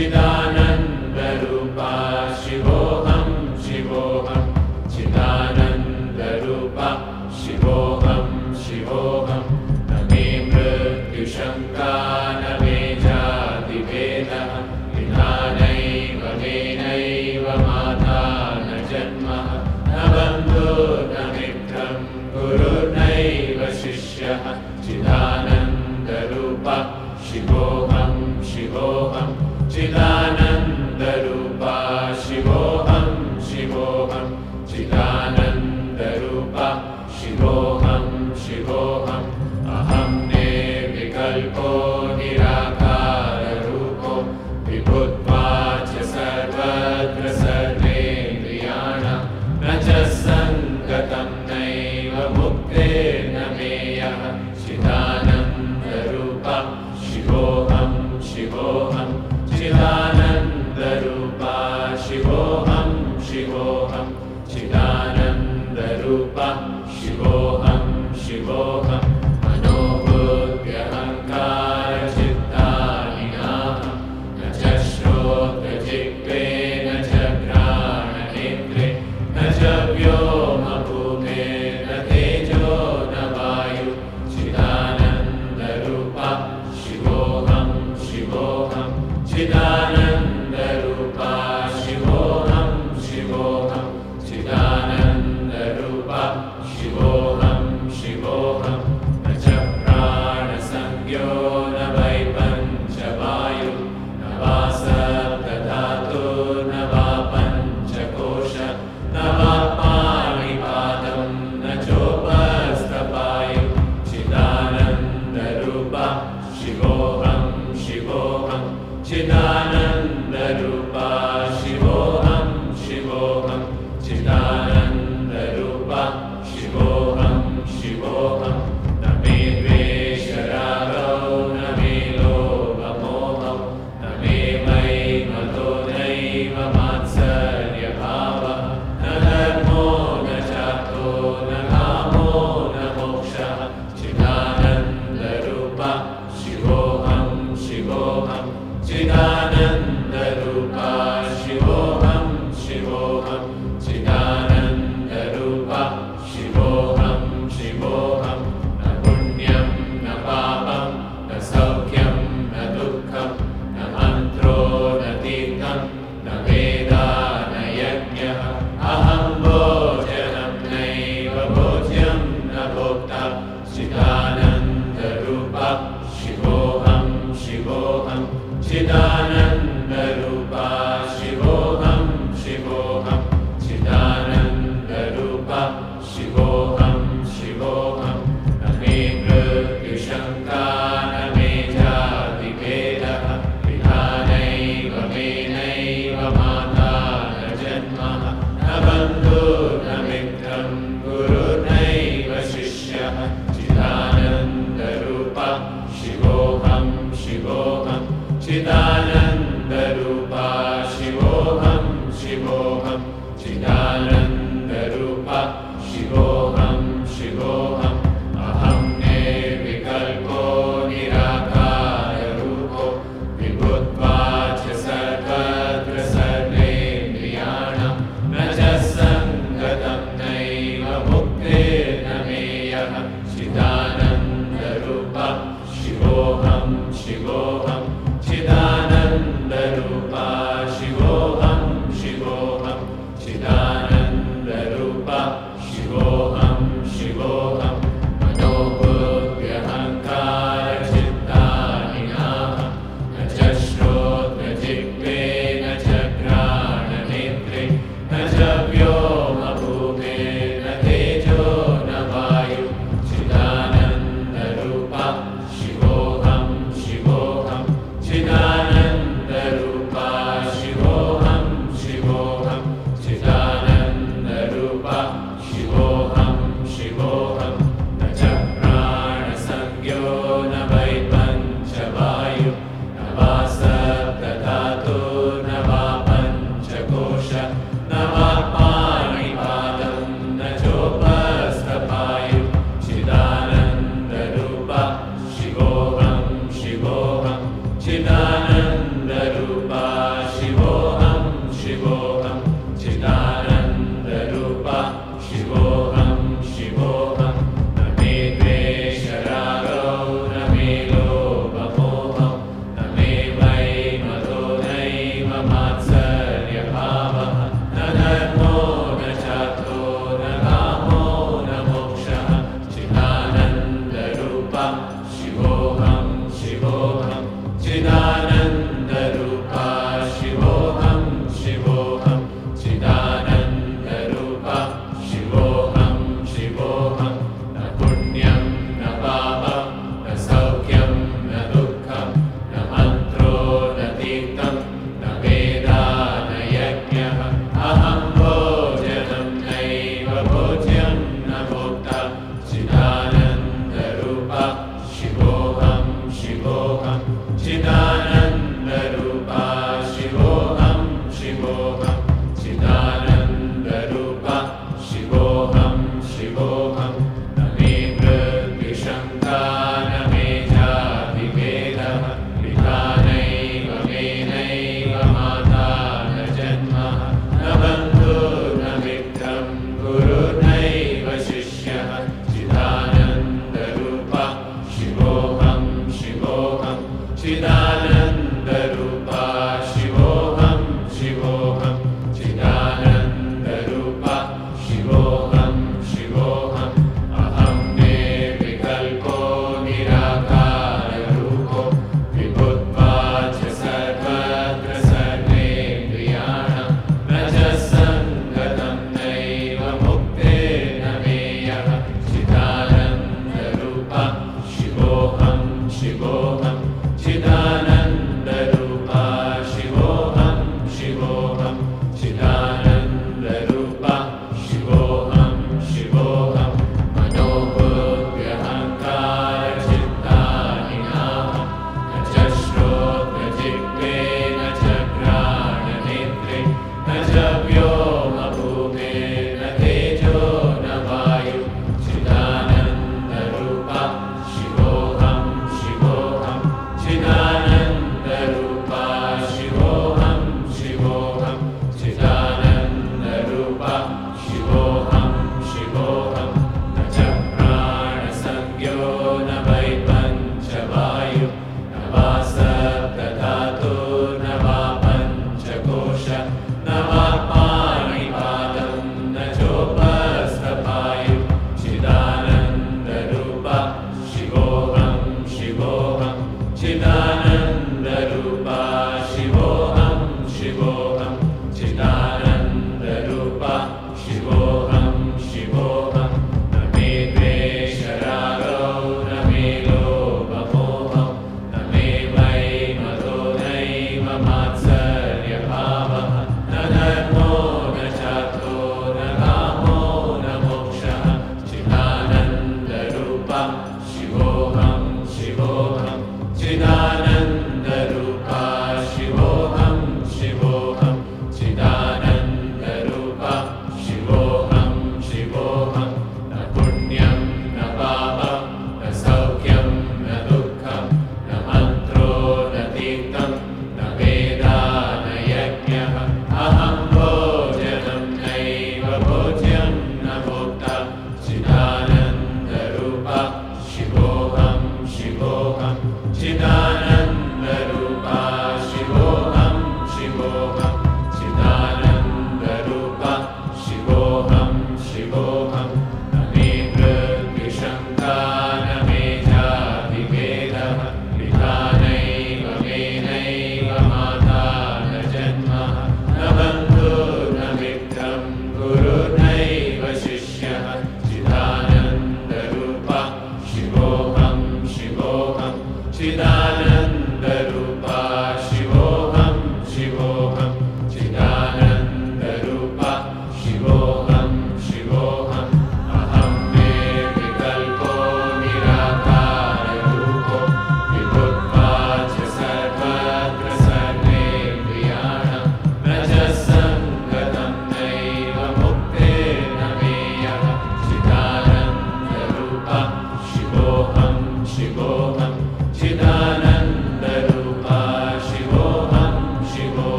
cidade.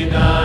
Krishna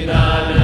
Finale.